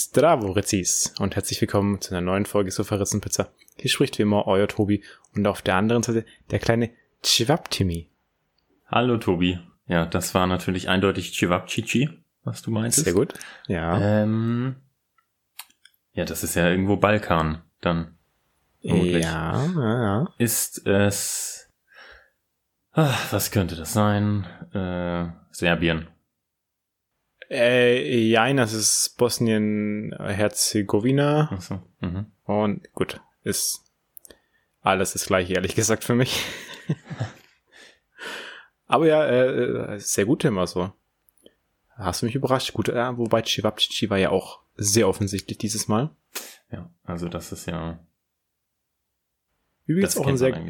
Zdravo, Rezis und herzlich willkommen zu einer neuen Folge Sofaritzen Pizza. Hier spricht wie immer euer Tobi und auf der anderen Seite der kleine Chivaptimi. Hallo Tobi. Ja, das war natürlich eindeutig Chivapchichi, was du meinst. Sehr gut. Ja. Ähm, ja, das ist ja irgendwo Balkan dann. Vermutlich. Ja, ja, ja. Ist es. Ach, was könnte das sein? Äh, Serbien. Äh, ja, das ist Bosnien-Herzegowina. So, mhm. Und gut, ist alles das gleiche, ehrlich gesagt, für mich. Aber ja, äh, sehr gut immer so. Hast du mich überrascht. Gut, äh, wobei Chivapchichi war ja auch sehr offensichtlich dieses Mal. Ja, also das ist ja. Übrigens auch ein sehr,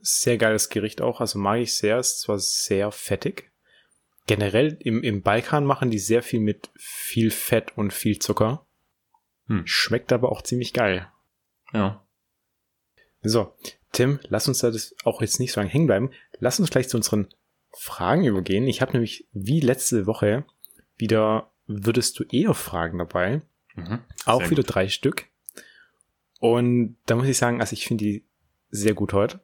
sehr geiles Gericht auch. Also mag ich sehr. Es ist zwar sehr fettig, generell im, im Balkan machen die sehr viel mit viel Fett und viel Zucker. Hm. Schmeckt aber auch ziemlich geil. Ja. So, Tim, lass uns da das auch jetzt nicht so lange hängen bleiben. Lass uns gleich zu unseren Fragen übergehen. Ich habe nämlich wie letzte Woche wieder würdest du eher Fragen dabei. Mhm, auch wieder gut. drei Stück. Und da muss ich sagen, also ich finde die sehr gut heute.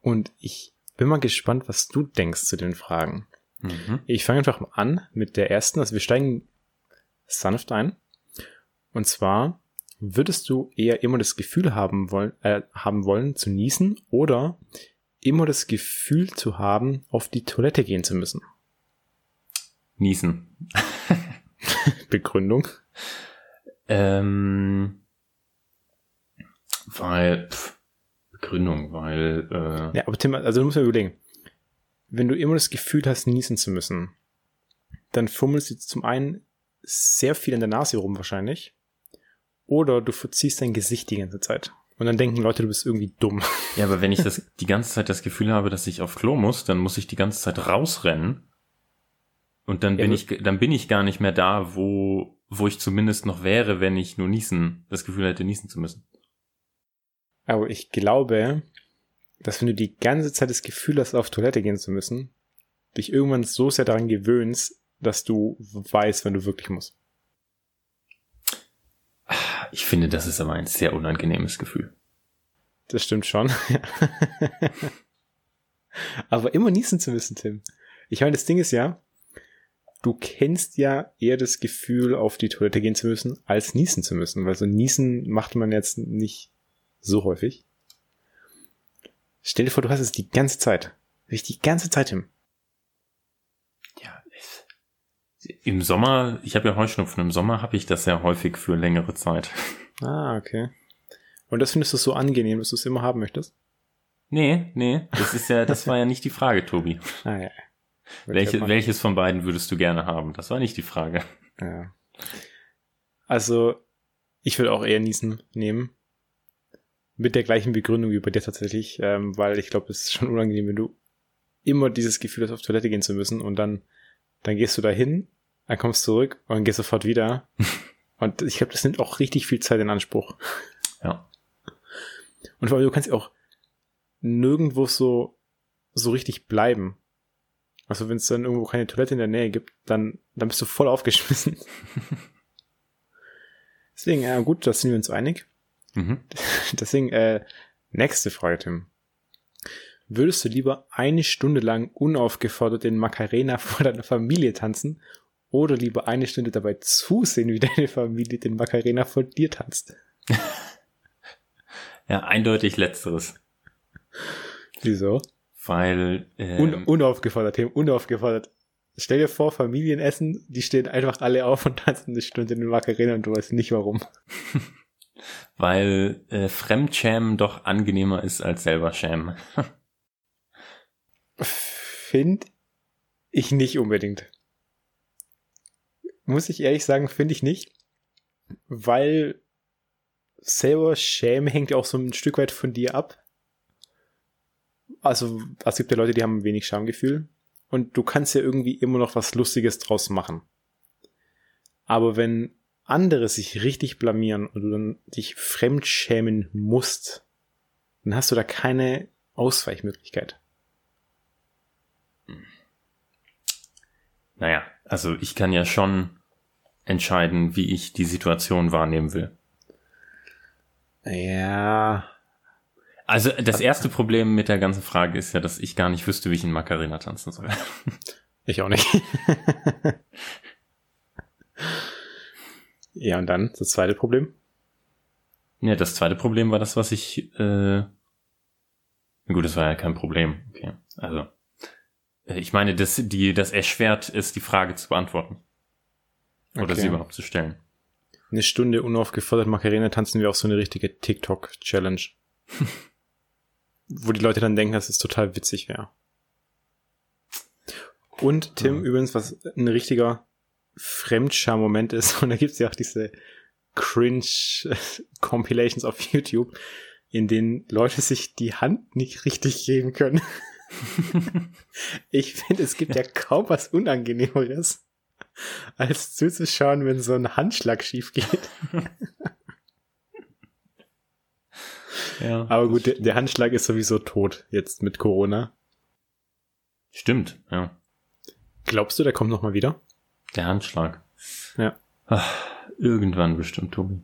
Und ich bin mal gespannt, was du denkst zu den Fragen. Mhm. Ich fange einfach mal an mit der ersten. Also wir steigen sanft ein. Und zwar, würdest du eher immer das Gefühl haben wollen, äh, haben wollen zu niesen oder immer das Gefühl zu haben, auf die Toilette gehen zu müssen? Niesen. Begründung? Ähm, weil, pff, Begründung, weil, äh, Ja, aber Tim, also du musst ja überlegen, wenn du immer das Gefühl hast, niesen zu müssen, dann fummelst du zum einen sehr viel in der Nase rum wahrscheinlich. Oder du verziehst dein Gesicht die ganze Zeit. Und dann denken Leute, du bist irgendwie dumm. Ja, aber wenn ich das die ganze Zeit das Gefühl habe, dass ich auf Klo muss, dann muss ich die ganze Zeit rausrennen. Und dann bin ja, ich, dann bin ich gar nicht mehr da, wo, wo ich zumindest noch wäre, wenn ich nur niesen, das Gefühl hätte, niesen zu müssen. Aber ich glaube, dass wenn du die ganze Zeit das Gefühl hast, auf Toilette gehen zu müssen, dich irgendwann so sehr daran gewöhnst, dass du weißt, wenn du wirklich musst. Ich finde, das ist aber ein sehr unangenehmes Gefühl. Das stimmt schon. aber immer niesen zu müssen, Tim. Ich meine, das Ding ist ja, du kennst ja eher das Gefühl, auf die Toilette gehen zu müssen, als niesen zu müssen, weil so niesen macht man jetzt nicht so häufig. Stell dir vor, du hast es die ganze Zeit. Die ganze Zeit hin. Ja, im Sommer, ich habe ja Heuschnupfen, im Sommer habe ich das sehr häufig für längere Zeit. Ah, okay. Und das findest du so angenehm, dass du es immer haben möchtest? Nee, nee, das ist ja, das war ja nicht die Frage, Tobi. Ah, ja. Welche, welches von beiden würdest du gerne haben? Das war nicht die Frage. Ja. Also, ich würde auch eher Niesen nehmen mit der gleichen Begründung wie bei dir tatsächlich, ähm, weil ich glaube, es ist schon unangenehm, wenn du immer dieses Gefühl hast, auf Toilette gehen zu müssen und dann, dann gehst du da hin, dann kommst du zurück und gehst sofort wieder. und ich glaube, das nimmt auch richtig viel Zeit in Anspruch. Ja. Und vor allem, du kannst ja auch nirgendwo so, so richtig bleiben. Also wenn es dann irgendwo keine Toilette in der Nähe gibt, dann, dann bist du voll aufgeschmissen. Deswegen, ja gut, da sind wir uns einig. Mhm. Deswegen, äh, nächste Frage, Tim. Würdest du lieber eine Stunde lang unaufgefordert den Macarena vor deiner Familie tanzen oder lieber eine Stunde dabei zusehen, wie deine Familie den Macarena vor dir tanzt? ja, eindeutig letzteres. Wieso? Weil ähm, Un unaufgefordert, Tim, unaufgefordert. Stell dir vor, Familienessen, die stehen einfach alle auf und tanzen eine Stunde in den Macarena und du weißt nicht warum. Weil äh, Fremdschämen doch angenehmer ist als selber schämen. Finde ich nicht unbedingt. Muss ich ehrlich sagen, finde ich nicht. Weil selber Schämen hängt ja auch so ein Stück weit von dir ab. Also, es gibt ja Leute, die haben wenig Schamgefühl. Und du kannst ja irgendwie immer noch was Lustiges draus machen. Aber wenn andere sich richtig blamieren und du dann dich fremdschämen musst, dann hast du da keine Ausweichmöglichkeit. Naja, also ich kann ja schon entscheiden, wie ich die Situation wahrnehmen will. Ja. Also das erste Problem mit der ganzen Frage ist ja, dass ich gar nicht wüsste, wie ich in Macarena tanzen soll. Ich auch nicht. ja, und dann das zweite Problem? Ja, das zweite Problem war das, was ich. Äh, gut, das war ja kein Problem. Okay, also äh, ich meine, das, die, das erschwert ist, die Frage zu beantworten. Oder okay. sie überhaupt zu stellen. Eine Stunde unaufgefordert Macarena tanzen wir auch so eine richtige TikTok-Challenge. Wo die Leute dann denken, dass es total witzig wäre. Und Tim, ja. übrigens, was ein richtiger Fremdscham-Moment ist, und da gibt's ja auch diese Cringe-Compilations auf YouTube, in denen Leute sich die Hand nicht richtig geben können. ich finde, es gibt ja kaum was Unangenehmeres, als zuzuschauen, wenn so ein Handschlag schief geht. ja, Aber gut, der, der, Handschlag ist sowieso tot jetzt mit Corona. Stimmt, ja. Glaubst du, der kommt nochmal wieder? Der Handschlag. Ja. Ach, irgendwann bestimmt, Tobi.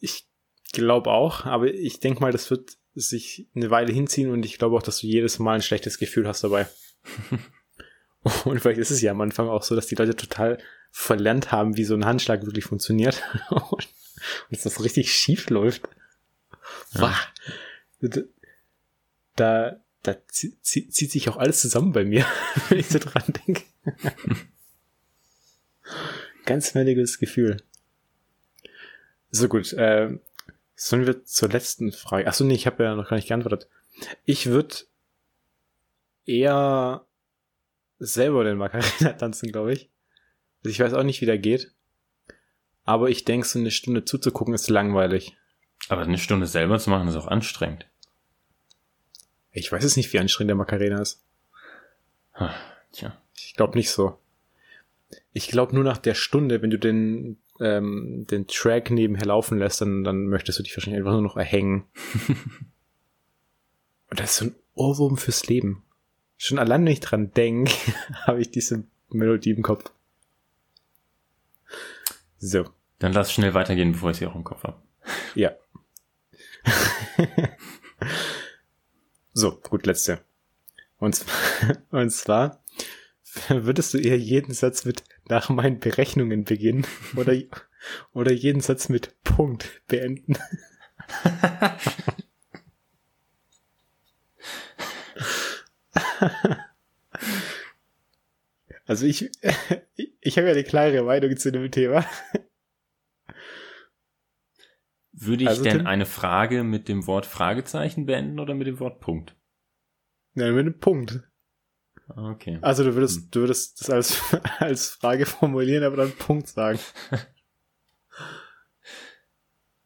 Ich glaube auch, aber ich denke mal, das wird sich eine Weile hinziehen und ich glaube auch, dass du jedes Mal ein schlechtes Gefühl hast dabei. und vielleicht ist es ja am Anfang auch so, dass die Leute total verlernt haben, wie so ein Handschlag wirklich funktioniert und dass das richtig schief läuft. Ja. Da, da zieht sich auch alles zusammen bei mir, wenn ich so dran denke. Ganz merkwürdiges Gefühl. So gut, äh, Sollen wir zur letzten Frage? Achso, nee, ich habe ja noch gar nicht geantwortet. Ich würde eher selber den Macarena tanzen, glaube ich. Also ich weiß auch nicht, wie der geht. Aber ich denke, so eine Stunde zuzugucken ist langweilig. Aber eine Stunde selber zu machen ist auch anstrengend. Ich weiß es nicht, wie anstrengend der Macarena ist. Tja. Ich glaube nicht so. Ich glaube nur nach der Stunde, wenn du den ähm, den Track nebenher laufen lässt, dann, dann möchtest du dich wahrscheinlich einfach nur noch erhängen. Und das ist so ein Ohrwurm fürs Leben. Schon allein, wenn ich dran denke, habe ich diese Melodie im Kopf. So. Dann lass schnell weitergehen, bevor ich sie auch im Kopf habe. Ja. so, gut, letzte. Und, und zwar würdest du eher jeden Satz mit nach meinen Berechnungen beginnen oder, oder jeden Satz mit Punkt beenden. also ich, ich habe ja eine klare Meinung zu dem Thema. Würde ich also denn eine Frage mit dem Wort Fragezeichen beenden oder mit dem Wort Punkt? Nein, mit dem Punkt. Okay. Also du würdest, hm. du würdest das als, als Frage formulieren, aber dann Punkt sagen.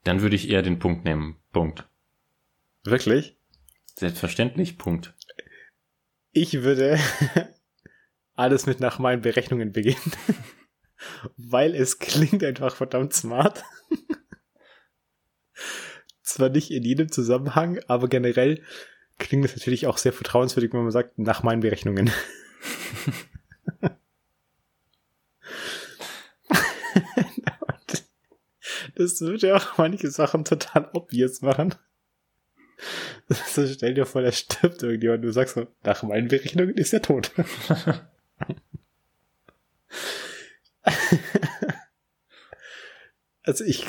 Dann würde ich eher den Punkt nehmen. Punkt. Wirklich? Selbstverständlich, Punkt. Ich würde alles mit nach meinen Berechnungen beginnen. Weil es klingt einfach verdammt smart. Zwar nicht in jedem Zusammenhang, aber generell klingt es natürlich auch sehr vertrauenswürdig, wenn man sagt, nach meinen Berechnungen. das würde ja auch manche Sachen total obvious machen. So stell dir vor, da stirbt irgendjemand und du sagst so, nach meinen Berechnungen ist er tot. also ich,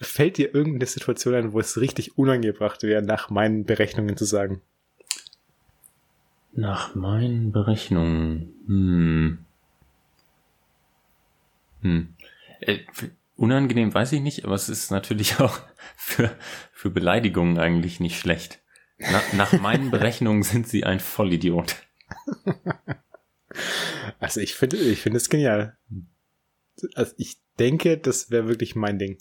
Fällt dir irgendeine Situation ein, wo es richtig unangebracht wäre, nach meinen Berechnungen zu sagen? Nach meinen Berechnungen. Hm. Hm. Äh, unangenehm weiß ich nicht, aber es ist natürlich auch für, für Beleidigungen eigentlich nicht schlecht. Na, nach meinen Berechnungen sind sie ein Vollidiot. Also ich finde, ich finde es genial. Also ich denke, das wäre wirklich mein Ding.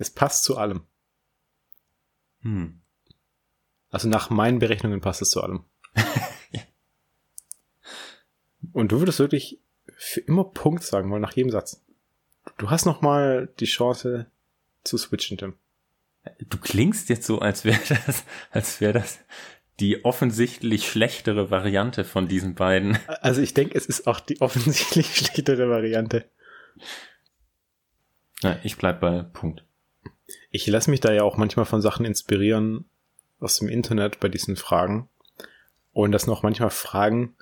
Es passt zu allem. Hm. Also nach meinen Berechnungen passt es zu allem. Und du würdest wirklich für immer Punkt sagen wollen nach jedem Satz. Du hast noch mal die Chance zu switchen, Tim. Du klingst jetzt so, als wäre das, als wäre das die offensichtlich schlechtere Variante von diesen beiden. Also ich denke, es ist auch die offensichtlich schlechtere Variante. Ja, ich bleib bei Punkt. Ich lasse mich da ja auch manchmal von Sachen inspirieren aus dem Internet bei diesen Fragen. Und das noch manchmal Fragen,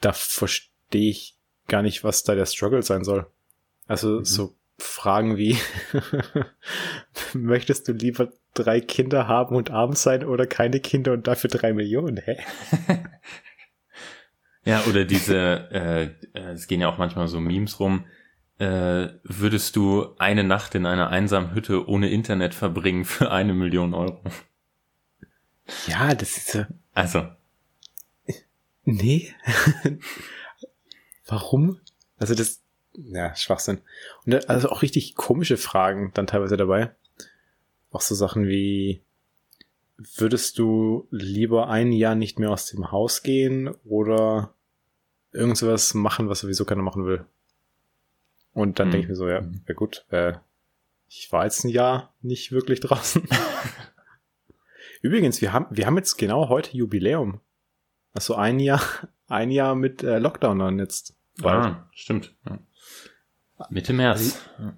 da verstehe ich gar nicht, was da der Struggle sein soll. Also mhm. so Fragen wie, möchtest du lieber drei Kinder haben und arm sein oder keine Kinder und dafür drei Millionen? Hä? ja, oder diese, äh, äh, es gehen ja auch manchmal so Memes rum, äh, würdest du eine Nacht in einer einsamen Hütte ohne Internet verbringen für eine Million Euro? Ja, das ist so. Also. Nee. Warum? Also das, ja, Schwachsinn. Und also auch richtig komische Fragen dann teilweise dabei. Auch so Sachen wie, würdest du lieber ein Jahr nicht mehr aus dem Haus gehen oder irgend sowas machen, was sowieso keiner machen will? Und dann mhm. denke ich mir so, ja, mhm. ja gut, äh, ich war jetzt ein Jahr nicht wirklich draußen. Übrigens, wir haben, wir haben jetzt genau heute Jubiläum. Also ein Jahr, ein Jahr mit äh, Lockdown dann jetzt. Bald. Ah, stimmt. Ja. Mitte März. Also,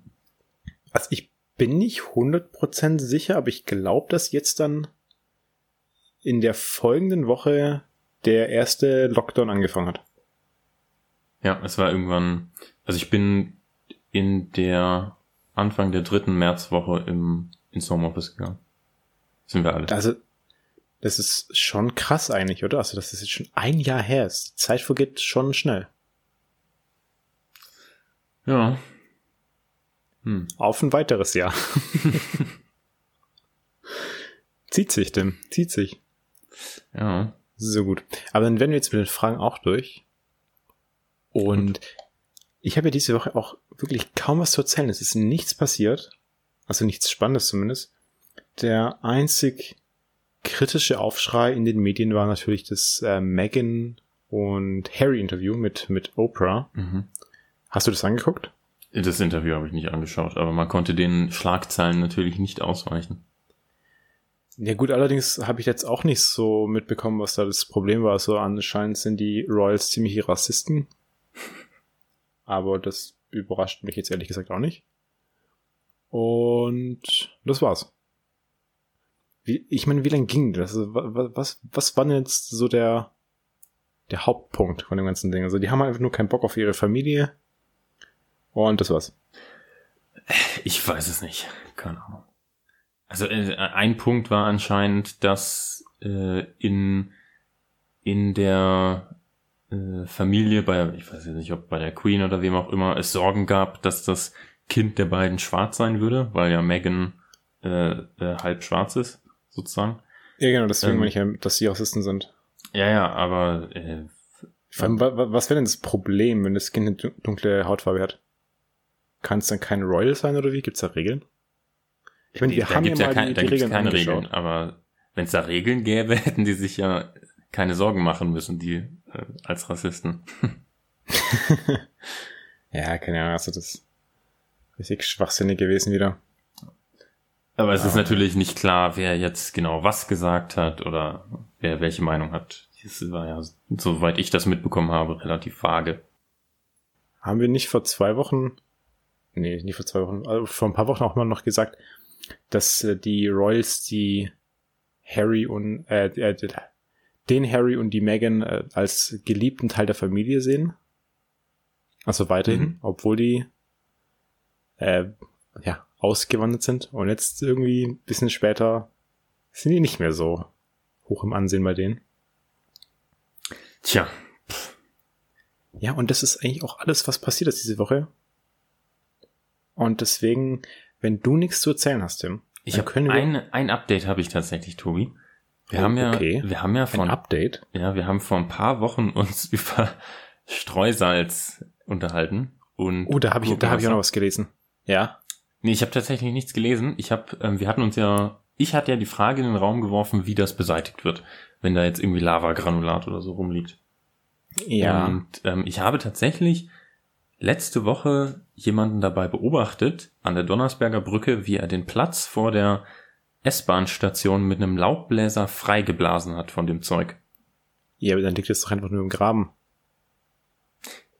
also ich bin nicht 100% sicher, aber ich glaube, dass jetzt dann in der folgenden Woche der erste Lockdown angefangen hat. Ja, es war irgendwann, also ich bin in der Anfang der dritten Märzwoche im, ins Homeoffice gegangen. Sind wir alle. Also, das ist schon krass eigentlich, oder? Also, das ist jetzt schon ein Jahr her. Die Zeit vergeht schon schnell. Ja. Hm. Auf ein weiteres Jahr. zieht sich denn, zieht sich. Ja. So gut. Aber dann werden wir jetzt mit den Fragen auch durch. Und gut. ich habe ja diese Woche auch wirklich kaum was zu erzählen. Es ist nichts passiert. Also nichts Spannendes zumindest. Der einzig kritische Aufschrei in den Medien war natürlich das äh, Meghan und Harry Interview mit, mit Oprah. Mhm. Hast du das angeguckt? Das Interview habe ich nicht angeschaut, aber man konnte den Schlagzeilen natürlich nicht ausweichen. Ja gut, allerdings habe ich jetzt auch nicht so mitbekommen, was da das Problem war. So anscheinend sind die Royals ziemliche Rassisten. Aber das überrascht mich jetzt ehrlich gesagt auch nicht. Und das war's. Wie, ich meine, wie lange ging das? Also, was, was war denn jetzt so der, der Hauptpunkt von dem ganzen Ding? Also die haben einfach nur keinen Bock auf ihre Familie und das war's. Ich weiß es nicht. Keine Ahnung. Also äh, ein Punkt war anscheinend, dass äh, in, in der äh, Familie, bei, ich weiß nicht, ob bei der Queen oder wem auch immer, es Sorgen gab, dass das Kind der beiden schwarz sein würde, weil ja Megan äh, äh, halb schwarz ist, sozusagen. Ja, genau, deswegen ähm, meine ich ja, dass sie Rassisten sind. Ja, ja, aber äh, allem, was wäre denn das Problem, wenn das Kind eine dunkle Hautfarbe hat? Kann es dann kein Royal sein oder wie? Gibt es da Regeln? Ich meine, wir da haben ja mal kein, die, die Regeln keine angeschaut. Regeln, aber wenn es da Regeln gäbe, hätten die sich ja keine Sorgen machen müssen, die äh, als Rassisten. ja, keine Ahnung, also das ist richtig schwachsinnig gewesen wieder. Aber es ist natürlich nicht klar, wer jetzt genau was gesagt hat oder wer welche Meinung hat. Das war ja, soweit ich das mitbekommen habe, relativ vage. Haben wir nicht vor zwei Wochen nee, nicht vor zwei Wochen, also vor ein paar Wochen auch mal noch gesagt, dass äh, die Royals die Harry und äh, äh, den Harry und die Meghan äh, als geliebten Teil der Familie sehen. Also weiterhin, mhm. obwohl die äh, ja ausgewandert sind und jetzt irgendwie ein bisschen später sind die nicht mehr so hoch im Ansehen bei denen. Tja. Ja, und das ist eigentlich auch alles, was passiert ist diese Woche. Und deswegen, wenn du nichts zu erzählen hast, Tim, ich habe ein, ein Update habe ich tatsächlich, Tobi. Wir haben ja, okay. wir haben ja von ein Update. Ja, wir haben vor ein paar Wochen uns über Streusalz unterhalten und. Oh, da habe ich, da habe ich auch noch was gelesen. Ja. Nee, ich habe tatsächlich nichts gelesen. Ich habe, ähm, wir hatten uns ja, ich hatte ja die Frage in den Raum geworfen, wie das beseitigt wird, wenn da jetzt irgendwie Lavagranulat oder so rumliegt. Ja. Und ähm, ich habe tatsächlich letzte Woche jemanden dabei beobachtet an der Donnersberger Brücke, wie er den Platz vor der S-Bahn-Station mit einem Laubbläser freigeblasen hat von dem Zeug. Ja, aber dann liegt es doch einfach nur im Graben.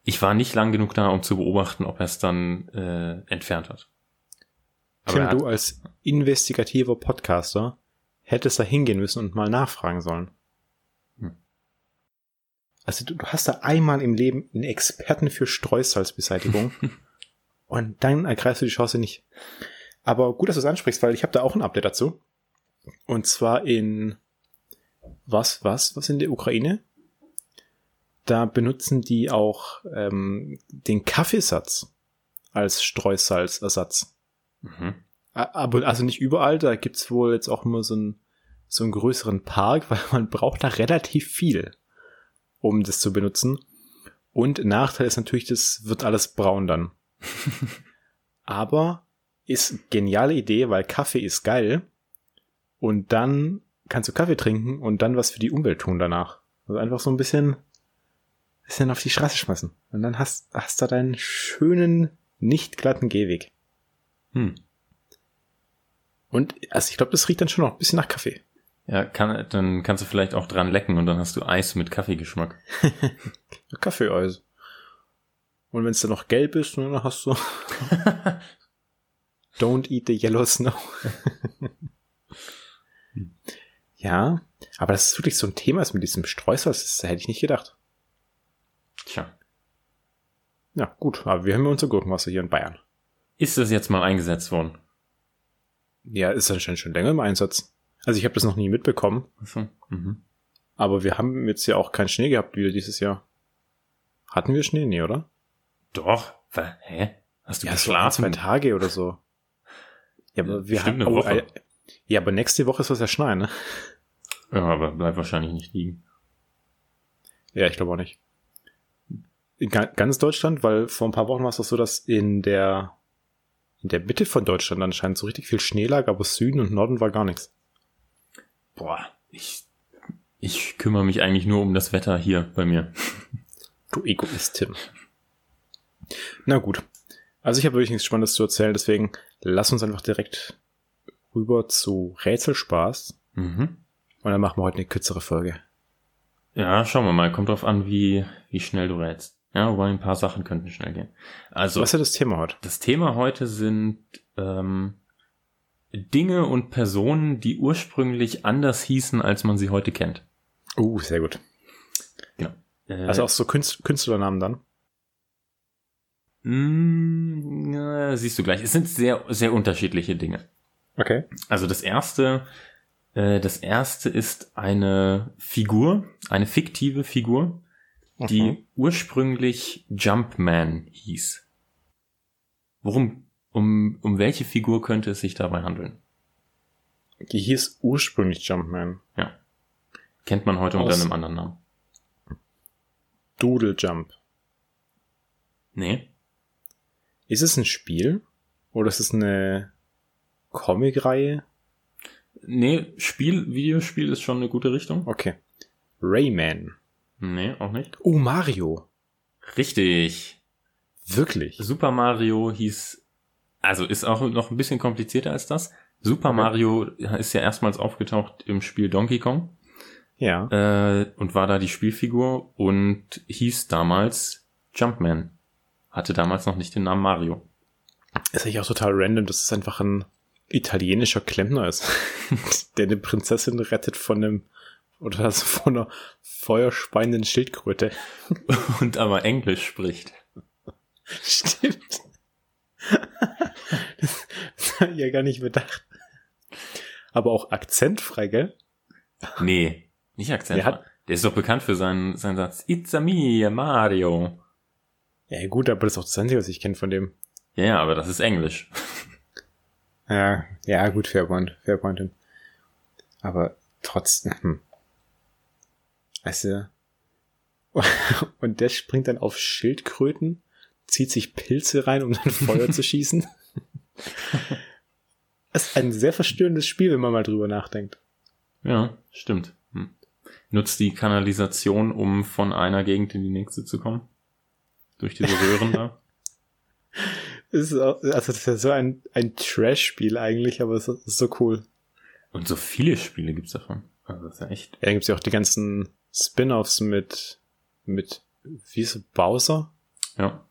Ich war nicht lang genug da, um zu beobachten, ob er es dann äh, entfernt hat. Aber Tim, du als investigativer Podcaster hättest da hingehen müssen und mal nachfragen sollen. Hm. Also du, du hast da einmal im Leben einen Experten für Streusalzbeseitigung und dann ergreifst du die Chance nicht. Aber gut, dass du es ansprichst, weil ich habe da auch ein Update dazu. Und zwar in was, was, was in der Ukraine? Da benutzen die auch ähm, den Kaffeesatz als Streusalzersatz. Mhm. Aber also nicht überall, da gibt's wohl jetzt auch immer so, ein, so einen größeren Park, weil man braucht da relativ viel, um das zu benutzen. Und Nachteil ist natürlich, das wird alles braun dann. Aber ist geniale Idee, weil Kaffee ist geil. Und dann kannst du Kaffee trinken und dann was für die Umwelt tun danach. Also einfach so ein bisschen, bisschen auf die Straße schmeißen. Und dann hast, hast du deinen schönen, nicht glatten Gehweg. Hm. Und also ich glaube, das riecht dann schon noch ein bisschen nach Kaffee. Ja, kann, dann kannst du vielleicht auch dran lecken und dann hast du Eis mit Kaffeegeschmack. Kaffeeeis. Und wenn es dann noch gelb ist, dann hast du Don't eat the yellow snow. ja, aber das ist wirklich so ein Thema ist mit diesem Streusel, das hätte ich nicht gedacht. Tja. Ja, gut, aber wir haben ja unser Gurkenwasser hier in Bayern. Ist das jetzt mal eingesetzt worden? Ja, ist anscheinend schon länger im Einsatz. Also ich habe das noch nie mitbekommen. So. Mhm. Aber wir haben jetzt ja auch keinen Schnee gehabt wieder dieses Jahr. Hatten wir Schnee? Nee, oder? Doch. Hä? Hast du ja, geschlafen? So ein, zwei Tage oder so. Ja, aber wir haben, oh, äh, ja, aber nächste Woche soll es ja schneien, ne? Ja, aber bleibt wahrscheinlich nicht liegen. Ja, ich glaube auch nicht. In ganz Deutschland, weil vor ein paar Wochen war es doch so, dass in der in der Mitte von Deutschland anscheinend so richtig viel Schnee lag, aber Süden und Norden war gar nichts. Boah, ich ich kümmere mich eigentlich nur um das Wetter hier bei mir. Du Egoist, Tim. Na gut. Also ich habe wirklich nichts Spannendes zu erzählen, deswegen lass uns einfach direkt rüber zu Rätselspaß. Mhm. Und dann machen wir heute eine kürzere Folge. Ja, schauen wir mal. Kommt drauf an, wie, wie schnell du rätst. Ja, wobei ein paar Sachen könnten schnell gehen. Also. Was ist das Thema heute? Das Thema heute sind ähm, Dinge und Personen, die ursprünglich anders hießen, als man sie heute kennt. Uh, sehr gut. Genau. Äh, also auch so Künst Künstlernamen dann? Mm, siehst du gleich. Es sind sehr, sehr unterschiedliche Dinge. Okay. Also das erste, äh, das erste ist eine Figur, eine fiktive Figur, mhm. die ursprünglich Jumpman hieß. Worum, um, um welche Figur könnte es sich dabei handeln? Die hieß ursprünglich Jumpman. Ja. Kennt man heute Aus unter einem anderen Namen. Doodle Jump. Nee. Ist es ein Spiel? Oder ist es eine Comic-Reihe? Nee, Spiel, Videospiel ist schon eine gute Richtung. Okay. Rayman. Nee, auch nicht. Oh, Mario. Richtig. Wirklich? Super Mario hieß, also ist auch noch ein bisschen komplizierter als das. Super okay. Mario ist ja erstmals aufgetaucht im Spiel Donkey Kong. Ja. Äh, und war da die Spielfigur und hieß damals Jumpman hatte damals noch nicht den Namen Mario. Ist eigentlich auch total random, dass es einfach ein italienischer Klempner ist, der eine Prinzessin rettet von einem oder also von einer feuerspeienden Schildkröte. Und aber Englisch spricht. Stimmt. Das, das habe ich ja gar nicht bedacht. Aber auch akzentfrei, gell? Nee, nicht akzentfrei. Der, der ist doch bekannt für seinen, seinen Satz It's a me, Mario. Ja, gut, aber das ist auch das Einzige, was ich kenne von dem. Ja, ja, aber das ist Englisch. ja, ja, gut, fair point, fair point. Aber trotzdem, hm. Weißt du, und der springt dann auf Schildkröten, zieht sich Pilze rein, um dann Feuer zu schießen. Das ist ein sehr verstörendes Spiel, wenn man mal drüber nachdenkt. Ja, stimmt. Hm. Nutzt die Kanalisation, um von einer Gegend in die nächste zu kommen? Durch diese Röhren da. ist auch, also das ist ja so ein, ein Trash-Spiel eigentlich, aber es ist so cool. Und so viele Spiele gibt's davon. Also das ist ja echt. Ja, dann gibt's ja auch die ganzen Spin-offs mit, mit, wie ist es, Bowser? Ja.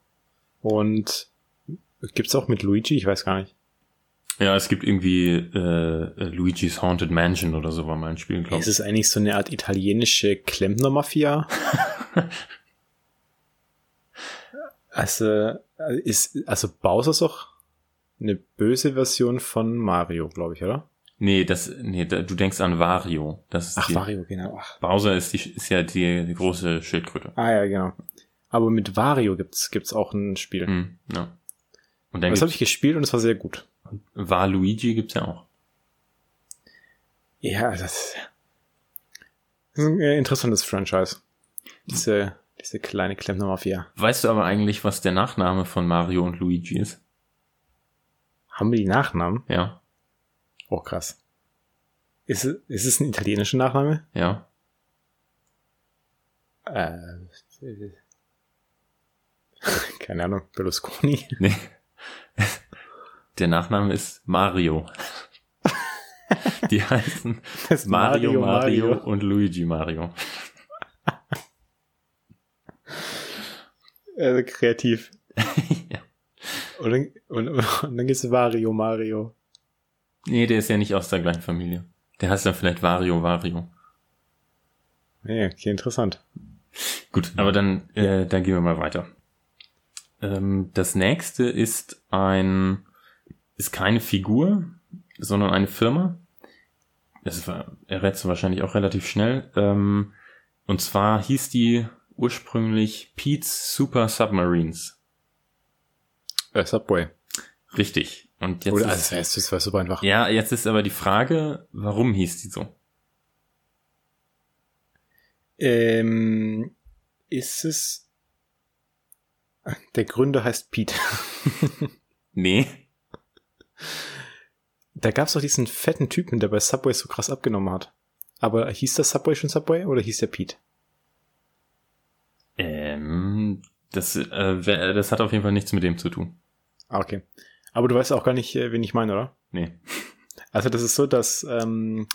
Und gibt's auch mit Luigi? Ich weiß gar nicht. Ja, es gibt irgendwie äh, Luigi's Haunted Mansion oder so war mal ein Spiel, glaube Ist es eigentlich so eine Art italienische Klempner-Mafia? also, ist, also Bowser ist doch eine böse Version von Mario, glaube ich, oder? Nee, das, nee, da, du denkst an Wario. Das ist Ach, die, Wario, genau. Ach. Bowser ist, die, ist ja die, die große Schildkröte. Ah ja, genau. Aber mit Wario gibt's gibt's auch ein Spiel. Hm, ja. Und dann das habe ich gespielt und es war sehr gut. Waluigi gibt's ja auch. Ja, das, ist ein äh, interessantes Franchise. Diese, diese kleine Klempner-Mafia. Weißt du aber eigentlich, was der Nachname von Mario und Luigi ist? Haben wir die Nachnamen? Ja, Oh, krass. Ist es, ist es ein italienischer Nachname? ja. Äh, keine Ahnung, Berlusconi. Nee. Der Nachname ist Mario. Die heißen Das Mario, Mario, und Luigi Mario. Äh, kreativ. ja. Und dann, und, und dann gibt's Wario Mario. Nee, der ist ja nicht aus der gleichen Familie. Der heißt dann vielleicht Wario Wario. Ja, okay, interessant. Gut, aber dann, äh, dann gehen wir mal weiter. Ähm, das nächste ist ein, ist keine Figur, sondern eine Firma. Das war, errätst du wahrscheinlich auch relativ schnell. Ähm, und zwar hieß die ursprünglich Pete's Super Submarines. Äh, Subway. Richtig. Und jetzt Oder, ist, also, das war super einfach. ja, jetzt ist aber die Frage, warum hieß die so? Ähm, ist es, der Gründer heißt Pete. Nee. Da gab's doch diesen fetten Typen, der bei Subway so krass abgenommen hat. Aber hieß das Subway schon Subway oder hieß der Pete? Ähm, das, äh, das hat auf jeden Fall nichts mit dem zu tun. Ah, okay. Aber du weißt auch gar nicht, äh, wen ich meine, oder? Nee. Also das ist so, dass ähm,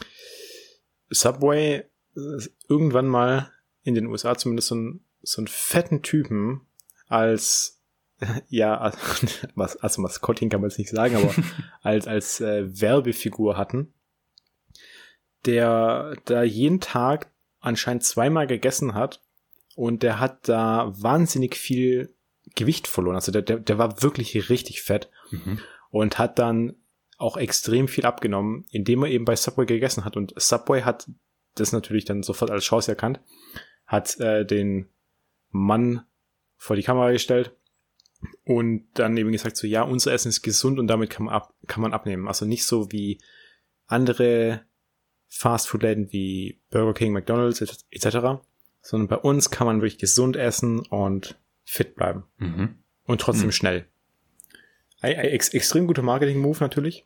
Subway äh, irgendwann mal in den USA zumindest so, ein, so einen fetten Typen als ja, als, was, als Maskottchen kann man es nicht sagen, aber als, als äh, Werbefigur hatten, der da jeden Tag anscheinend zweimal gegessen hat und der hat da wahnsinnig viel Gewicht verloren. Also der, der, der war wirklich richtig fett Mhm. und hat dann auch extrem viel abgenommen, indem er eben bei Subway gegessen hat. Und Subway hat das natürlich dann sofort als Chance erkannt, hat äh, den Mann vor die Kamera gestellt und dann eben gesagt so, ja, unser Essen ist gesund und damit kann man, ab, kann man abnehmen. Also nicht so wie andere Fastfood-Läden wie Burger King, McDonald's etc., sondern bei uns kann man wirklich gesund essen und fit bleiben. Mhm. Und trotzdem Hm. schnell. Ein, ein ex extrem guter Marketing-Move natürlich.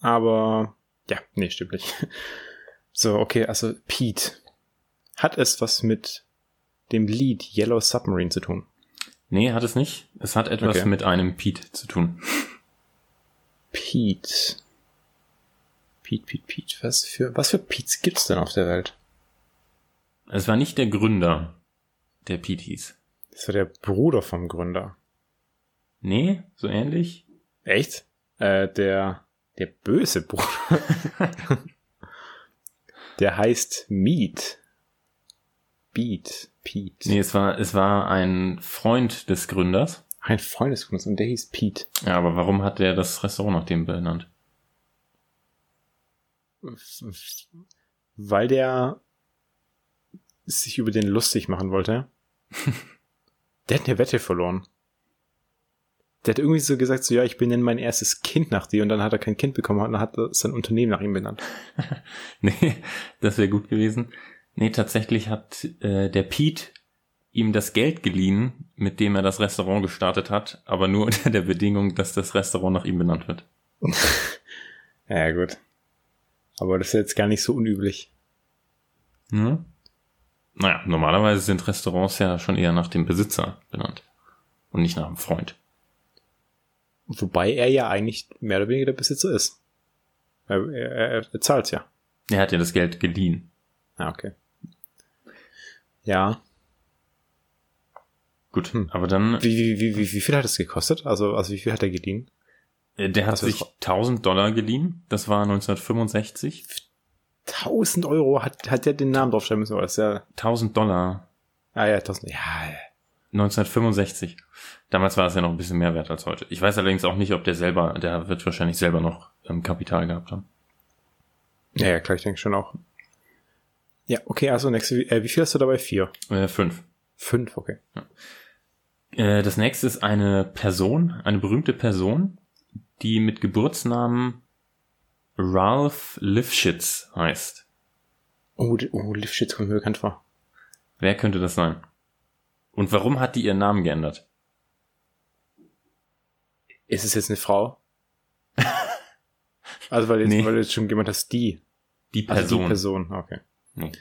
Aber ja, nee, stimmt nicht. So, okay, also Pete. Hat es was mit dem Lied Yellow Submarine zu tun? Nee, hat es nicht. Es hat etwas Okay. mit einem Pete zu tun. Pete. Pete, Pete, Pete. Was für, was für Pete's gibt's denn auf der Welt? Es war nicht der Gründer, der Pete hieß. Das war der Bruder vom Gründer. Nee, so ähnlich. Echt? Äh, der, der böse Bruder. der heißt Meat. Beat. Pete. Nee, es war, es war ein Freund des Gründers. Ein Freundeskreis und der hieß Pete. Ja, aber warum hat der das Restaurant nach dem benannt? Weil der sich über den lustig machen wollte. der hat eine Wette verloren. Der hat irgendwie so gesagt, so ja, ich benenne mein erstes Kind nach dir und dann hat er kein Kind bekommen und dann hat er sein Unternehmen nach ihm benannt. Nee, das wäre gut gewesen. Nee, tatsächlich hat äh, der Pete ihm das Geld geliehen, mit dem er das Restaurant gestartet hat, aber nur unter der Bedingung, dass das Restaurant nach ihm benannt wird. Ja, gut. Aber das ist jetzt gar nicht so unüblich. Hm? Naja, normalerweise sind Restaurants ja schon eher nach dem Besitzer benannt und nicht nach dem Freund. Wobei er ja eigentlich mehr oder weniger der Besitzer ist. Er, er, er zahlt ja. Er hat ja das Geld geliehen. Ah, okay. Ja. Gut, hm. aber dann. Wie, wie, wie, wie, wie viel hat es gekostet? Also, also wie viel hat er geliehen? Äh, der hat sich 1000 Dollar geliehen. Das war 1965. 1000 Euro hat, hat der den Namen draufschreiben müssen, oder? Das ist ja 1000 Dollar. Ah ja, 1000, ja. 1965. Damals war es ja noch ein bisschen mehr wert als heute. Ich weiß allerdings auch nicht, ob der selber, der wird wahrscheinlich selber noch ähm, Kapital gehabt haben. Ja, ja, klar, ich denke schon auch. Ja, okay, also nächste, äh, wie viel hast du dabei? Vier? Äh, fünf. Fünf, okay. Ja. Äh, das nächste ist eine Person, eine berühmte Person, die mit Geburtsnamen Ralph Lifshitz heißt. Oh, oh Lifshitz kommt mir bekannt vor. Wer könnte das sein? Und warum hat die ihren Namen geändert? Ist es jetzt eine Frau? also weil jetzt, nee. weil jetzt schon jemand hast, die. Die Person. Also die Person, okay. Nee.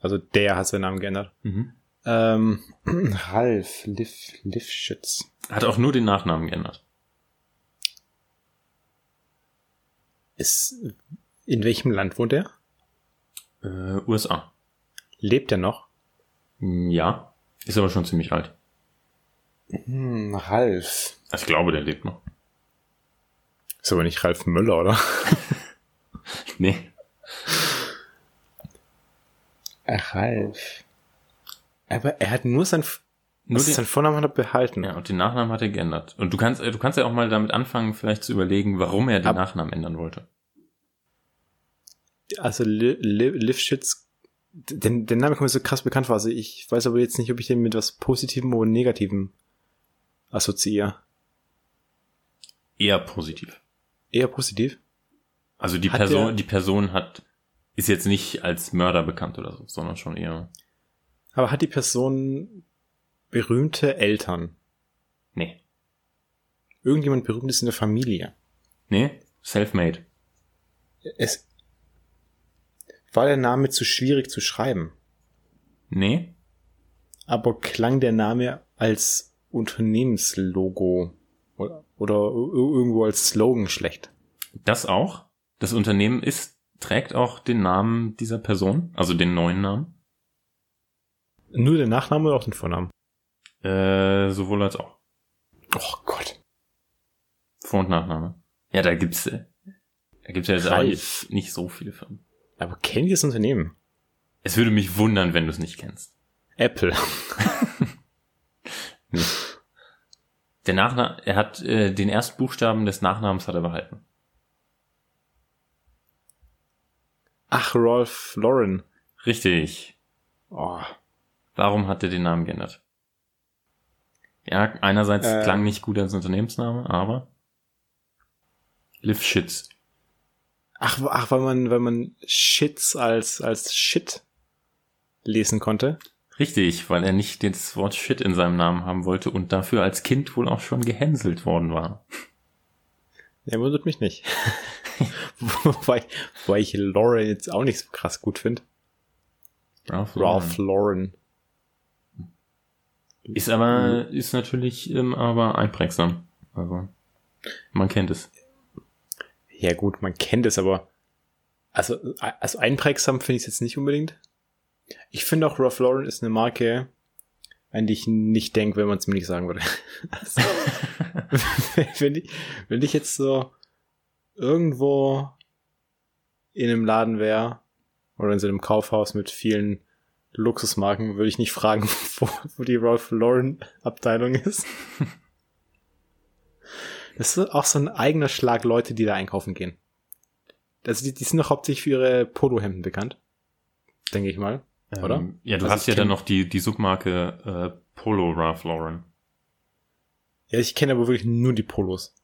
Also der hat seinen Namen geändert. Mhm. Ähm, Ralf Liv, Livschitz. Hat auch nur den Nachnamen geändert. Ist, in welchem Land wohnt er? Äh, USA. Lebt er noch? Ja. Ist aber schon ziemlich alt. Hm, Ralf. Ich glaube, der lebt noch. Ist aber nicht Ralf Müller, oder? nee. Ralf. Aber er hat nur sein, nur den, sein Vornamen hat er behalten. Ja, und den Nachnamen hat er geändert. Und du kannst, du kannst ja auch mal damit anfangen, vielleicht zu überlegen, warum er den Ab, Nachnamen ändern wollte. Also Livschitz, den, den Namen kommt mir so krass bekannt vor. Also ich weiß aber jetzt nicht, ob ich den mit was Positivem oder Negativem assoziiere. Eher positiv. Eher positiv? Also die hat Person, der, die Person hat, ist jetzt nicht als Mörder bekannt oder so, sondern schon eher. Aber hat die Person berühmte Eltern? Nee. Irgendjemand berühmtes in der Familie? Nee, self-made. Es, war der Name zu schwierig zu schreiben? Nee. Aber klang der Name als Unternehmenslogo oder, oder irgendwo als Slogan schlecht? Das auch. Das Unternehmen ist, trägt auch den Namen dieser Person, also den neuen Namen. Nur der Nachname oder auch den Vornamen? Äh, sowohl als auch. Oh Gott. Vor- und Nachname. Ja, da gibt's, äh, da gibt's ja jetzt eigentlich nicht so viele Firmen. Aber kennt ihr das Unternehmen? Es würde mich wundern, wenn du es nicht kennst. Apple. nee. Der Nachname, er hat äh, den ersten Buchstaben des Nachnamens hat er behalten. Ach, Rolf Lauren. Richtig. Oh. Warum hat er den Namen geändert? Ja, einerseits äh, klang nicht gut als Unternehmensname, aber Liv Shits. Ach, ach, weil man, weil man Shits als, als Shit lesen konnte. Richtig, weil er nicht das Wort Shit in seinem Namen haben wollte und dafür als Kind wohl auch schon gehänselt worden war. Er wundert mich nicht. wobei, wobei ich Lauren jetzt auch nicht so krass gut finde. Ralph, Ralph Lauren. Ist aber, ist natürlich ähm, aber einprägsam. Also, man kennt es. Ja gut, man kennt es, aber also, also einprägsam finde ich es jetzt nicht unbedingt. Ich finde auch Ralph Lauren ist eine Marke, an die ich nicht denke, wenn man es mir nicht sagen würde. Also, wenn, ich, wenn ich jetzt so irgendwo in einem Laden wäre oder in so einem Kaufhaus mit vielen Luxusmarken würde ich nicht fragen, wo, wo die Ralph Lauren Abteilung ist. Das ist auch so ein eigener Schlag Leute, die da einkaufen gehen. Also die, die sind doch hauptsächlich für ihre Polohemden bekannt. Denke ich mal. Ähm, oder? Ja, du also hast ja dann noch die, die Submarke äh, Polo Ralph Lauren. Ja, ich kenne aber wirklich nur die Polos.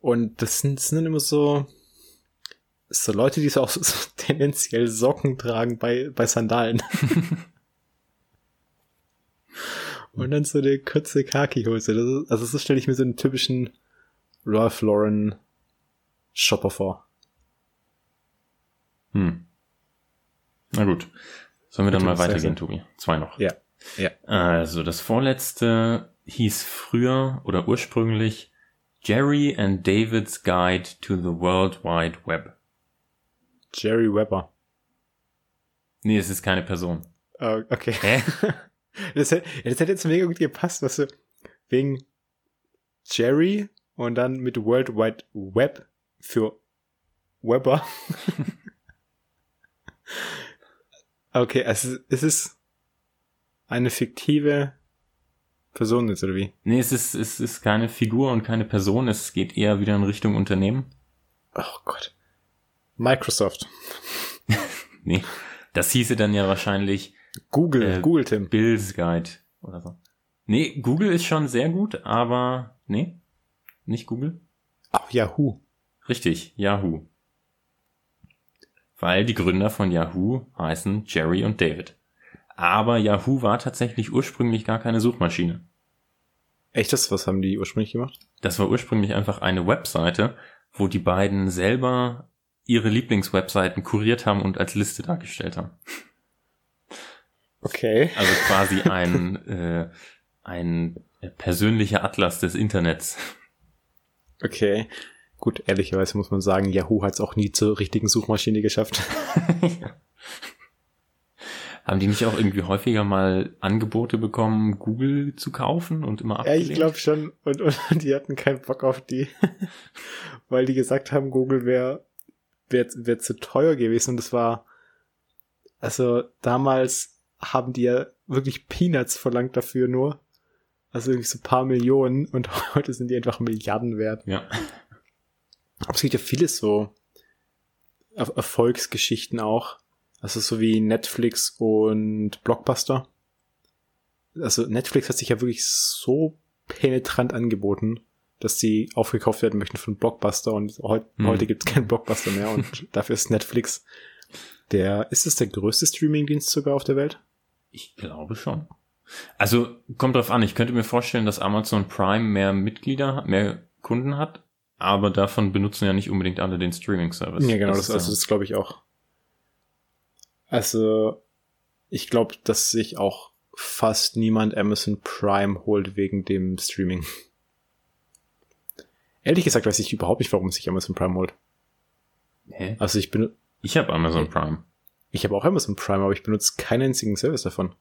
Und das sind, das sind dann immer so, so Leute, die so auch so, tendenziell Socken tragen bei, bei Sandalen. Und dann so eine kurze Kaki-Hose. Also so stelle ich mir so einen typischen Ralph Lauren Shopper vor. Hm. Na gut. Sollen wir dann mal weitergehen, Tobi? Zwei noch. Ja. ja. Also das vorletzte hieß früher oder ursprünglich Jerry and David's Guide to the World Wide Web. Jerry Webber. Nee, es ist keine Person. Uh, okay. Hä? Das hätte, das hätte jetzt mega gut gepasst, was du, wegen Jerry und dann mit World Wide Web für Webber. okay, also es ist eine fiktive Person jetzt, oder wie? Nee, es ist, es ist keine Figur und keine Person. Es geht eher wieder in Richtung Unternehmen. Oh Gott. Microsoft. Nee, das hieße dann ja wahrscheinlich Google, Äh, Google Tim. Bill's Guide oder so. Nee, Google ist schon sehr gut, aber nee, nicht Google. Ach, Yahoo. Richtig, Yahoo. Weil die Gründer von Yahoo heißen Jerry und David. Aber Yahoo war tatsächlich ursprünglich gar keine Suchmaschine. Echt das? Was haben die ursprünglich gemacht? Das war ursprünglich einfach eine Webseite, wo die beiden selber ihre Lieblingswebseiten kuriert haben und als Liste dargestellt haben. Okay. Also quasi ein, äh, ein persönlicher Atlas des Internets. Okay. Gut, ehrlicherweise muss man sagen, Yahoo hat es auch nie zur richtigen Suchmaschine geschafft. Haben die nicht auch irgendwie häufiger mal Angebote bekommen, Google zu kaufen und immer Ja, abgelehnt? ich glaube schon. Und, und die hatten keinen Bock auf die, weil die gesagt haben, Google wäre wär, wär zu teuer gewesen. Und das war, also damals haben die ja wirklich Peanuts verlangt dafür nur. Also irgendwie so ein paar Millionen und heute sind die einfach Milliarden wert. Ja. Aber es gibt ja viele so Er Erfolgsgeschichten auch. Also so wie Netflix und Blockbuster. Also Netflix hat sich ja wirklich so penetrant angeboten, dass sie aufgekauft werden möchten von Blockbuster und heut, Hm. heute gibt es keinen Blockbuster mehr und dafür ist Netflix der, ist es der größte Streamingdienst sogar auf der Welt? Ich glaube schon. Also kommt drauf an, ich könnte mir vorstellen, dass Amazon Prime mehr Mitglieder, mehr Kunden hat, aber davon benutzen ja nicht unbedingt alle den Streaming-Service. ja, genau, das, ist, also das glaube ich auch. Also, ich glaube, dass sich auch fast niemand Amazon Prime holt wegen dem Streaming. Ehrlich gesagt weiß ich überhaupt nicht, warum sich Amazon Prime holt. Hä? Also ich bin, Ich habe Amazon Prime. ich habe auch Amazon Prime, aber ich benutze keinen einzigen Service davon.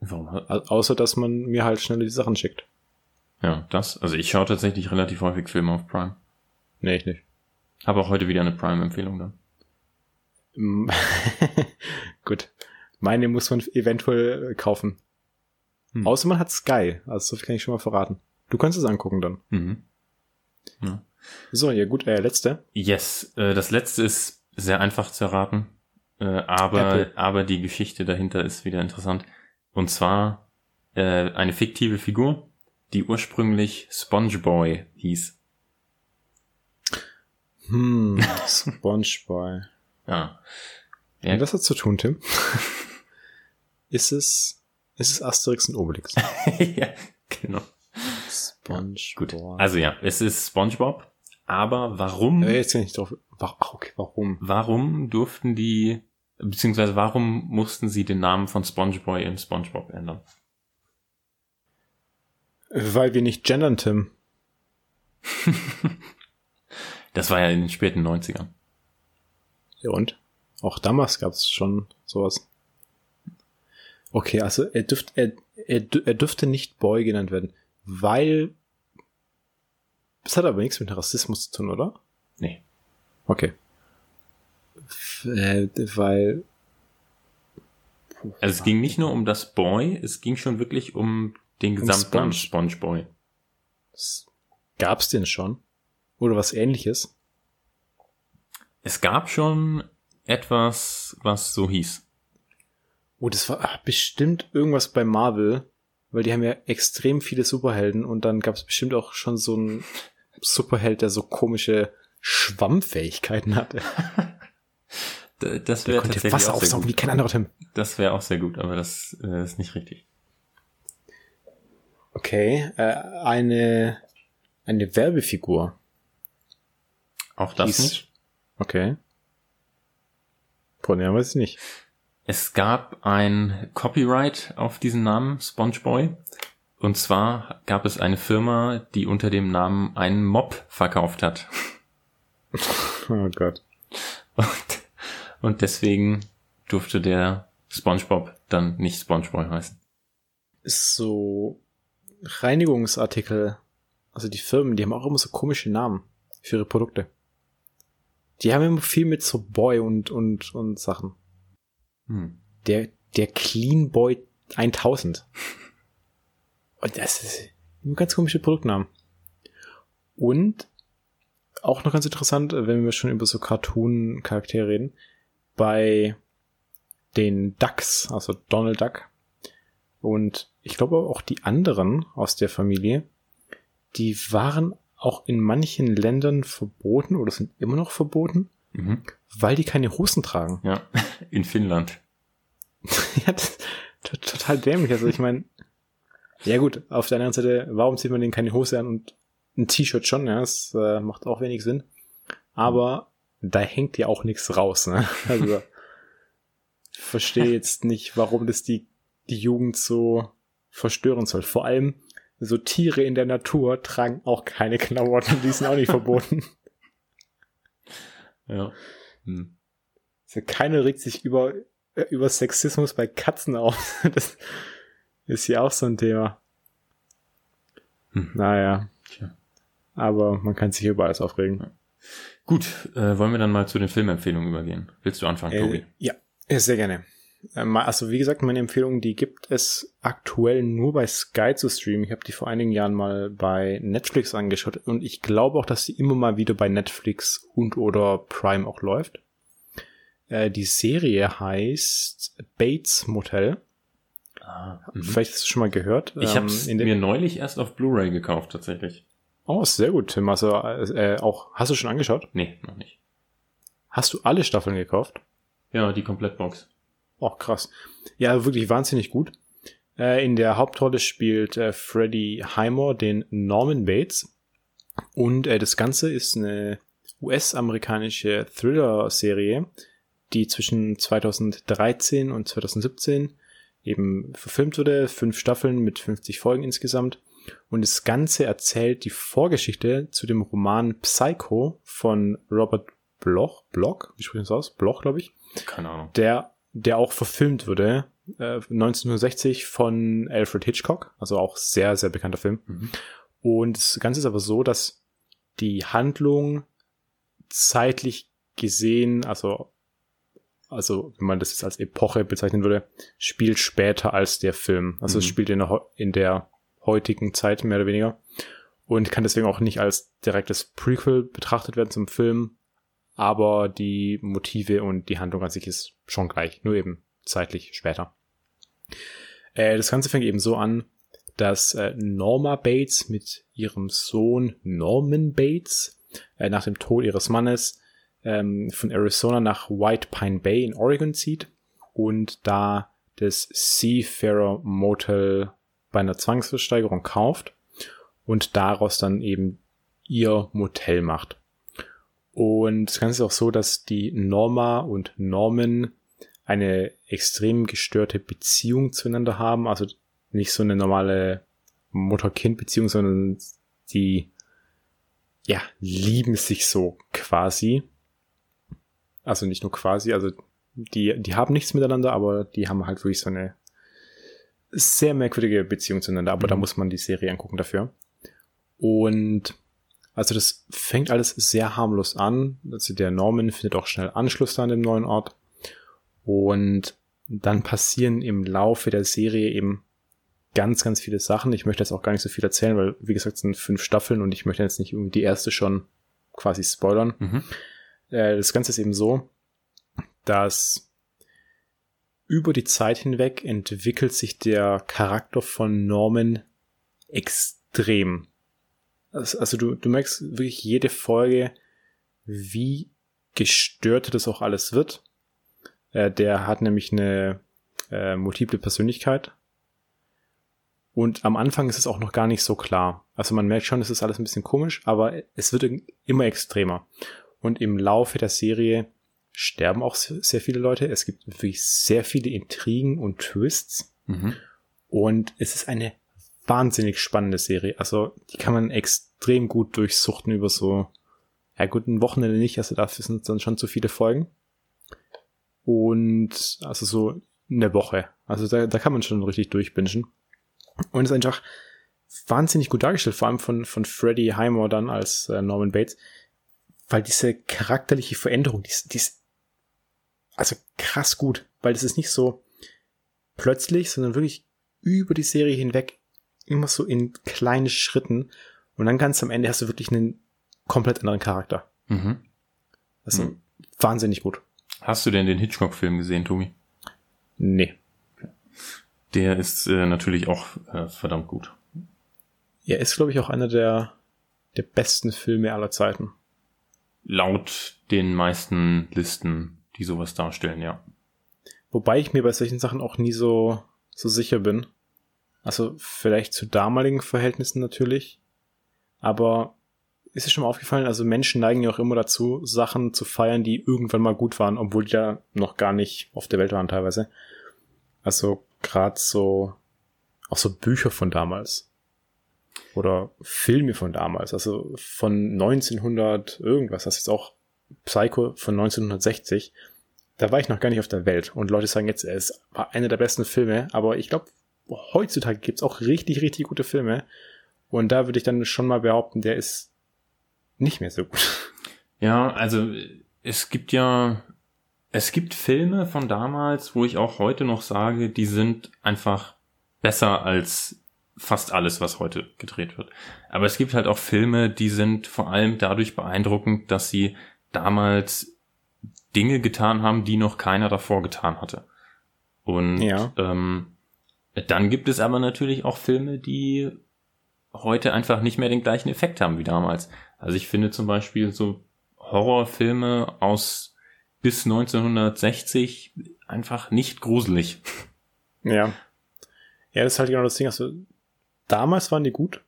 Warum? Au- Außer, dass man mir halt schnell die Sachen schickt. Ja, das. Also ich schaue tatsächlich relativ häufig Filme auf Prime. Nee, ich nicht. Habe auch heute wieder eine Prime-Empfehlung dann. Mm, Gut. Meine muss man eventuell äh, kaufen. Hm. Außer man hat Sky. Also so viel kann ich schon mal verraten. Du kannst es angucken dann. Mhm. Ja. So, ja gut, äh, letzte. Yes, äh, das letzte ist sehr einfach zu erraten, äh, aber, Apple. aber die Geschichte dahinter ist wieder interessant. Und zwar äh, eine fiktive Figur, die ursprünglich SpongeBoy hieß. Hm, Spongeboy. Ja. Ja. Was hat zu tun, Tim? ist es, ist es Asterix und Obelix? ja, genau. Spongeboy. Gut. Also ja, es ist SpongeBob, aber warum, äh, jetzt kann ich drauf. Ach, okay, warum? warum durften die, beziehungsweise warum mussten sie den Namen von SpongeBoy in SpongeBob ändern? Weil wir nicht gendern, Tim. Das war ja in den späten 90ern. Ja, und? Auch damals gab es schon sowas. Okay, also er dürft, er, er, er dürfte nicht Boy genannt werden, weil das hat aber nichts mit Rassismus zu tun, oder? Nee. Okay. Äh, weil Also es ging nicht nur um das Boy, es ging schon wirklich um den Um Gesamtnamen Sponge. SpongeBoy. gab's den schon? Oder was ähnliches? Es gab schon etwas, was so hieß. Oh, das war ah, bestimmt irgendwas bei Marvel, weil die haben ja extrem viele Superhelden und dann gab's bestimmt auch schon so einen Superheld, der so komische Schwammfähigkeiten hatte. Das wäre tatsächlich Wasser auch sehr aufsaugen wie gut. kein anderer Tim. Das wäre auch sehr gut, aber das äh, ist nicht richtig. Okay, äh, eine eine Werbefigur. Auch das Hieß- nicht. Okay. Boah, ja, weiß ich nicht. Es gab ein Copyright auf diesen Namen, SpongeBoy, Und zwar gab es eine Firma, die unter dem Namen einen Mob verkauft hat. Oh Gott. Und, und deswegen durfte der SpongeBob dann nicht SpongeBob heißen. Ist so Reinigungsartikel. Also die Firmen, die haben auch immer so komische Namen für ihre Produkte. Die haben immer viel mit so Boy und, und, und Sachen. Hm. Der, der Clean Boy 1000. Und das ist ein ganz komische Produktnamen. Und auch noch ganz interessant, wenn wir schon über so Cartoon-Charaktere reden, bei den Ducks, also Donald Duck und ich glaube auch die anderen aus der Familie, die waren auch in manchen Ländern verboten oder sind immer noch verboten, Mhm. Weil die keine Hosen tragen. Ja, in Finnland. ja, total dämlich. Also ich meine, ja gut, auf der anderen Seite, warum zieht man denen keine Hose an und ein T-Shirt schon? Ja, das äh, macht auch wenig Sinn. Aber da hängt ja auch nichts raus. Ne? Also verstehe jetzt nicht, warum das die, die Jugend so verstören soll. Vor allem so Tiere in der Natur tragen auch keine Klamotten, die sind auch nicht verboten. Ja. Hm. Keiner regt sich über, äh, über Sexismus bei Katzen auf. Das ist ja auch so ein Thema. Hm. Naja. Tja. Aber man kann sich über alles aufregen. Gut, äh, wollen wir dann mal zu den Filmempfehlungen übergehen? Willst du anfangen, Tobi? Äh, ja, äh, sehr gerne. Äh, Also wie gesagt, meine Empfehlung, die gibt es aktuell nur bei Sky zu streamen. Ich habe die vor einigen Jahren mal bei Netflix angeschaut und ich glaube auch, dass sie immer mal wieder bei Netflix und oder Prime auch läuft. Äh, Die Serie heißt Bates Motel. Ah, mhm. Vielleicht hast du schon mal gehört. Ich Ähm, habe es dem- mir neulich erst auf Blu-ray gekauft, tatsächlich. Oh, sehr gut, Tim. Also äh, auch, hast du schon angeschaut? Nee, noch nicht. Hast du alle Staffeln gekauft? Ja, die Komplettbox. Oh, krass. Ja, wirklich wahnsinnig gut. Äh, in der Hauptrolle spielt äh, Freddie Highmore den Norman Bates. Und äh, das Ganze ist eine US-amerikanische Thriller-Serie, die zwischen 2013 und 2017 eben verfilmt wurde. Fünf Staffeln mit 50 Folgen insgesamt. Und das Ganze erzählt die Vorgeschichte zu dem Roman Psycho von Robert Bloch. Bloch? Wie spricht man das aus? Bloch, glaube ich Keine Ahnung. der, der auch verfilmt wurde, äh, 1960 von Alfred Hitchcock, also auch sehr, sehr bekannter Film. Mhm. Und das Ganze ist aber so, dass die Handlung zeitlich gesehen, also, also, wenn man das jetzt als Epoche bezeichnen würde, spielt später als der Film. Also es Mhm. spielt in der, in der heutigen Zeit mehr oder weniger. Und kann deswegen auch nicht als direktes Prequel betrachtet werden zum Film, aber die Motive und die Handlung an sich ist schon gleich, nur eben zeitlich später. Äh, das Ganze fängt eben so an, dass äh, Norma Bates mit ihrem Sohn Norman Bates äh, nach dem Tod ihres Mannes ähm, von Arizona nach White Pine Bay in Oregon zieht und da das Seafarer Motel bei einer Zwangsversteigerung kauft und daraus dann eben ihr Motel macht. Und das Ganze ist auch so, dass die Norma und Norman eine extrem gestörte Beziehung zueinander haben. Also nicht so eine normale Mutter-Kind-Beziehung, sondern die, ja, lieben sich so quasi. Also nicht nur quasi, also die, die haben nichts miteinander, aber die haben halt wirklich so eine sehr merkwürdige Beziehung zueinander. Aber da Mhm. muss man die Serie angucken dafür. Und also das fängt alles sehr harmlos an. Also der Norman findet auch schnell Anschluss an dem neuen Ort. Und dann passieren im Laufe der Serie eben ganz, ganz viele Sachen. Ich möchte jetzt auch gar nicht so viel erzählen, weil, wie gesagt, es sind fünf Staffeln und ich möchte jetzt nicht irgendwie die erste schon quasi spoilern. Mhm. Äh, das Ganze ist eben so, dass über die Zeit hinweg entwickelt sich der Charakter von Norman extrem. Also also du, du merkst wirklich jede Folge, wie gestört das auch alles wird. Äh, der hat nämlich eine äh, multiple Persönlichkeit. Und am Anfang ist es auch noch gar nicht so klar. Also man merkt schon, es ist alles ein bisschen komisch, aber es wird immer extremer. Und im Laufe der Serie sterben auch sehr sehr viele Leute. Es gibt wirklich sehr viele Intrigen und Twists. Mhm. Und es ist eine wahnsinnig spannende Serie. Also die kann man extrem gut durchsuchten über so, ja gut, ein Wochenende nicht, also dafür sind dann schon zu viele Folgen. Und also so eine Woche. Also da, da kann man schon richtig durchbingen. Und ist einfach wahnsinnig gut dargestellt, vor allem von, von Freddie Highmore dann als äh, Norman Bates, weil diese charakterliche Veränderung, die die ist also krass gut, weil das ist nicht so plötzlich, sondern wirklich über die Serie hinweg immer so in kleine Schritten und dann ganz am Ende hast du wirklich einen komplett anderen Charakter. Mhm. Also mhm. wahnsinnig gut. Hast du denn den Hitchcock-Film gesehen, Tomi? Nee. Der ist äh, natürlich auch äh, verdammt gut. Er ist, glaube ich, auch einer der, der besten Filme aller Zeiten. Laut den meisten Listen, die sowas darstellen, ja. Wobei ich mir bei solchen Sachen auch nie so, so sicher bin. Also vielleicht zu damaligen Verhältnissen natürlich. Aber ist es schon mal aufgefallen, also Menschen neigen ja auch immer dazu, Sachen zu feiern, die irgendwann mal gut waren, obwohl die ja noch gar nicht auf der Welt waren teilweise. Also gerade so, auch so Bücher von damals. Oder Filme von damals, also von 1900 irgendwas, das ist auch Psycho von 1960. Da war ich noch gar nicht auf der Welt und Leute sagen jetzt, es war einer der besten Filme, aber ich glaube, heutzutage gibt's auch richtig, richtig gute Filme. Und da würde ich dann schon mal behaupten, der ist nicht mehr so gut. Ja, also es gibt ja, es gibt Filme von damals, wo ich auch heute noch sage, die sind einfach besser als fast alles, was heute gedreht wird. Aber es gibt halt auch Filme, die sind vor allem dadurch beeindruckend, dass sie damals Dinge getan haben, die noch keiner davor getan hatte. Und ja. ähm, dann gibt es aber natürlich auch Filme, die heute einfach nicht mehr den gleichen Effekt haben wie damals. Also ich finde zum Beispiel so Horrorfilme aus bis 1960 einfach nicht gruselig. Ja. Ja, das ist halt genau das Ding. Also damals waren die gut,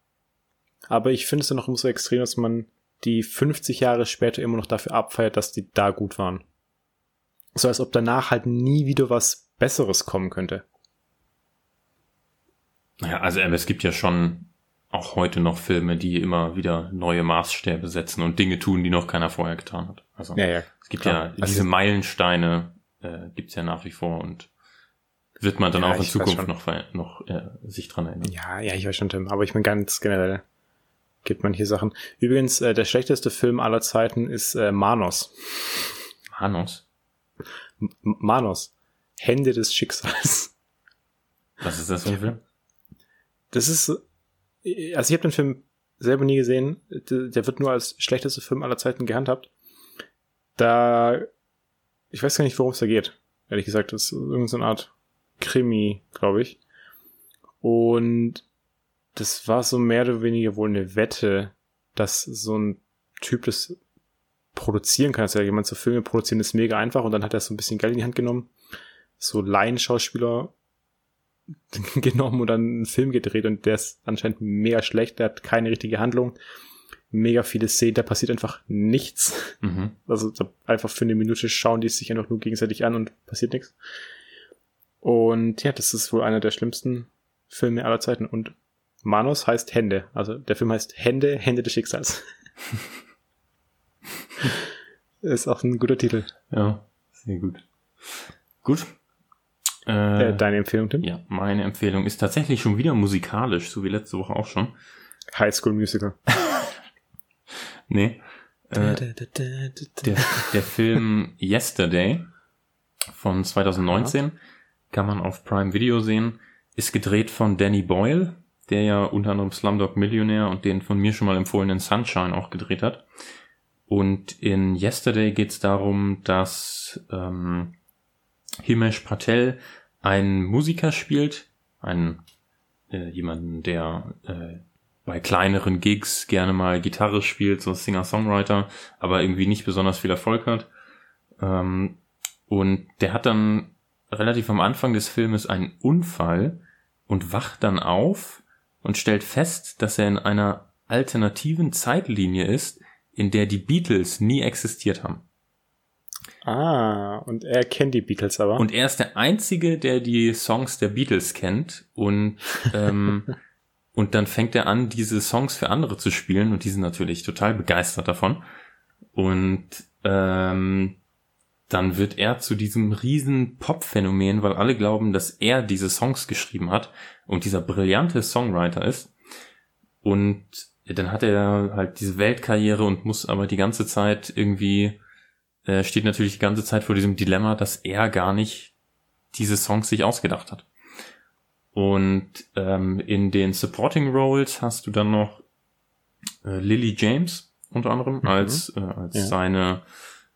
aber ich finde es dann noch umso extrem, dass man die 50 Jahre später immer noch dafür abfeiert, dass die da gut waren. So als ob danach halt nie wieder was Besseres kommen könnte. Naja, also es gibt ja schon auch heute noch Filme, die immer wieder neue Maßstäbe setzen und Dinge tun, die noch keiner vorher getan hat. Also ja, ja, es gibt klar. ja diese also, Meilensteine, äh, gibt's ja nach wie vor und wird man dann ja, auch in Zukunft noch, noch äh, sich dran erinnern. Ja, ja, ich weiß schon, Tim, aber ich meine ganz generell gibt man hier Sachen. Übrigens, äh, der schlechteste Film aller Zeiten ist äh, Manos. Manos? M Manos. Hände des Schicksals. Was ist das für ein Film? Das ist, also ich habe den Film selber nie gesehen. Der wird nur als schlechtester Film aller Zeiten gehandhabt. Da, ich weiß gar nicht, worum es da geht. Ehrlich gesagt, das ist irgendeine Art Krimi, glaube ich. Und das war so mehr oder weniger wohl eine Wette, dass so ein Typ das produzieren kann. Also jemand so Filme produzieren ist mega einfach und dann hat er so ein bisschen Geld in die Hand genommen. So Laienschauspieler genommen und dann einen Film gedreht und der ist anscheinend mega schlecht, der hat keine richtige Handlung, mega viele Szenen, da passiert einfach nichts. Mhm. Also einfach für eine Minute schauen die sich einfach nur gegenseitig an und passiert nichts. Und ja, das ist wohl einer der schlimmsten Filme aller Zeiten und Manos heißt Hände, also der Film heißt Hände, Hände des Schicksals. ist auch ein guter Titel. Ja, sehr gut. Gut, äh, äh, Deine Empfehlung, Tim? Ja, meine Empfehlung ist tatsächlich schon wieder musikalisch, so wie letzte Woche auch schon. High School Musical. nee. Äh, der, der Film Yesterday von 2019 Aha. kann man auf Prime Video sehen. Ist gedreht von Danny Boyle, der ja unter anderem Slumdog Millionär und den von mir schon mal empfohlenen Sunshine auch gedreht hat. Und in Yesterday geht es darum, dass ähm, Himesh Patel einen Musiker spielt, einen äh, jemanden, der äh, bei kleineren Gigs gerne mal Gitarre spielt, so Singer-Songwriter, aber irgendwie nicht besonders viel Erfolg hat. Ähm, und der hat dann relativ am Anfang des Filmes einen Unfall und wacht dann auf und stellt fest, dass er in einer alternativen Zeitlinie ist, in der die Beatles nie existiert haben. Ah, und er kennt die Beatles aber. Und er ist der Einzige, der die Songs der Beatles kennt. Und ähm, Und dann fängt er an, diese Songs für andere zu spielen und die sind natürlich total begeistert davon. Und ähm, dann wird er zu diesem riesen Pop-Phänomen, weil alle glauben, dass er diese Songs geschrieben hat und dieser brillante Songwriter ist. Und dann hat er halt diese Weltkarriere und muss aber die ganze Zeit irgendwie, äh, steht natürlich die ganze Zeit vor diesem Dilemma, dass er gar nicht diese Songs sich ausgedacht hat. Und ähm, in den Supporting Roles hast du dann noch äh, Lily James unter anderem mhm. als äh, als ja. seine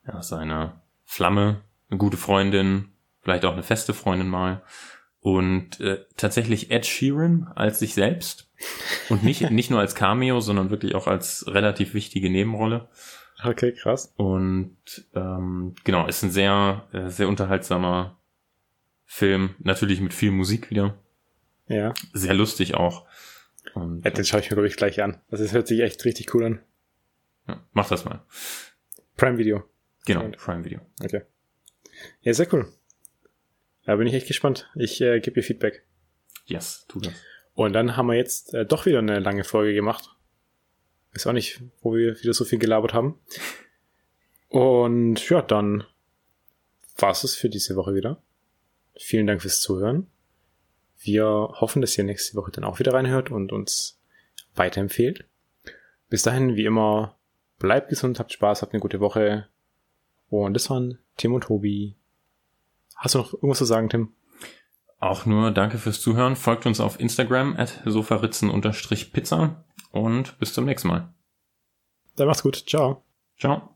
ja seine Flamme, eine gute Freundin, vielleicht auch eine feste Freundin mal und äh, tatsächlich Ed Sheeran als sich selbst und nicht nicht nur als Cameo, sondern wirklich auch als relativ wichtige Nebenrolle. Okay, krass. Und ähm, genau, ist ein sehr äh, sehr unterhaltsamer Film, natürlich mit viel Musik wieder. Ja. Sehr lustig auch. Und, ja, den schaue ich mir, glaube ich, gleich an. Also es hört sich echt richtig cool an. Ja, mach das mal. Prime Video. Genau, Prime Video. Okay. Ja, sehr cool. Da bin ich echt gespannt. Ich äh, gebe dir Feedback. Yes, tu das. Und dann haben wir jetzt äh, doch wieder eine lange Folge gemacht. Weiß auch nicht, wo wir wieder so viel gelabert haben. Und ja, dann war es für diese Woche wieder. Vielen Dank fürs Zuhören. Wir hoffen, dass ihr nächste Woche dann auch wieder reinhört und uns weiterempfehlt. Bis dahin, wie immer, bleibt gesund, habt Spaß, habt eine gute Woche. Und das waren Tim und Tobi. Hast du noch irgendwas zu sagen, Tim? Auch nur danke fürs Zuhören. Folgt uns auf Instagram at sofaritzen-pizza und bis zum nächsten Mal. Dann macht's gut. Ciao. Ciao.